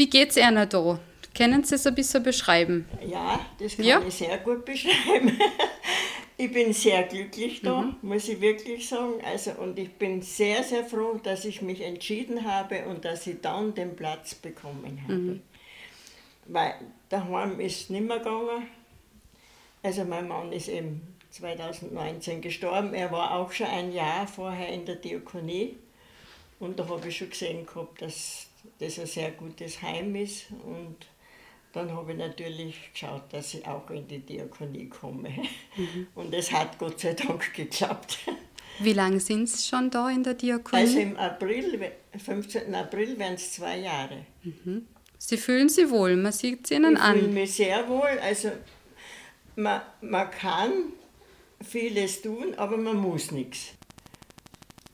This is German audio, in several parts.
Wie geht es Ihnen da? Können Sie es ein bisschen beschreiben? Ja, das kann Ja. ich sehr gut beschreiben. ich bin sehr glücklich da, Mhm. muss ich wirklich sagen. Also, und ich bin sehr, sehr froh, dass ich mich entschieden habe und dass ich dann den Platz bekommen habe. Mhm. Weil daheim ist es nicht mehr gegangen. Also mein Mann ist eben 2019 gestorben. Er war auch schon ein Jahr vorher in der Diakonie. Und da habe ich schon gesehen gehabt, dass das ein sehr gutes Heim ist. Und dann habe ich natürlich geschaut, dass ich auch in die Diakonie komme. Und es hat Gott sei Dank geklappt. Wie lange sind Sie schon da in der Diakonie? Also im April, 15. April werden es zwei Jahre. Sie fühlen sich wohl, man sieht es Ihnen Ich fühle an. mich sehr wohl. Also man, man kann vieles tun, aber man muss nichts.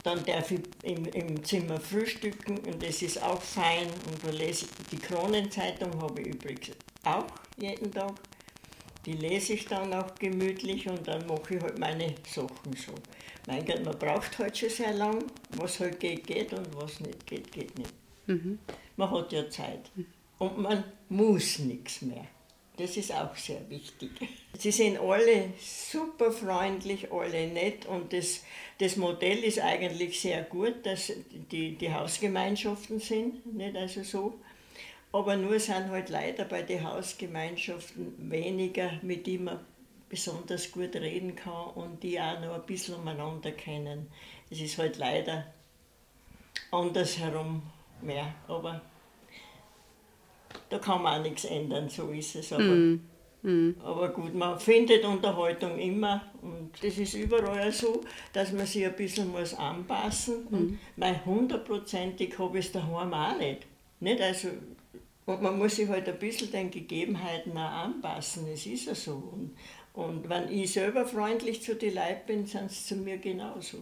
Dann darf ich im, im Zimmer frühstücken und das ist auch fein. Und da lese ich, die Kronenzeitung habe ich übrigens auch jeden Tag. Die lese ich dann auch gemütlich und dann mache ich halt meine Sachen so. Mein Gott, man braucht halt schon sehr lang. Was halt geht, geht und was nicht geht, geht nicht. Man hat ja Zeit. Und man muss nichts mehr. Das ist auch sehr wichtig. Sie sind alle super freundlich, alle nett und das, das Modell ist eigentlich sehr gut, dass die, die Hausgemeinschaften sind, nicht also so. Aber nur sind halt leider bei den Hausgemeinschaften weniger, mit denen man besonders gut reden kann und die auch noch ein bisschen umeinander kennen. Es ist halt leider andersherum mehr, aber da kann man auch nichts ändern, so ist es. Aber, aber gut, man findet Unterhaltung immer und das ist überall so, dass man sich ein bisschen muss anpassen und mein hundertprozentig habe ich es daheim auch nicht. nicht? Also, und man muss sich halt ein bisschen den Gegebenheiten auch anpassen, es ist ja so. Und, und wenn ich selber freundlich zu den Leuten bin, sind sie zu mir genauso.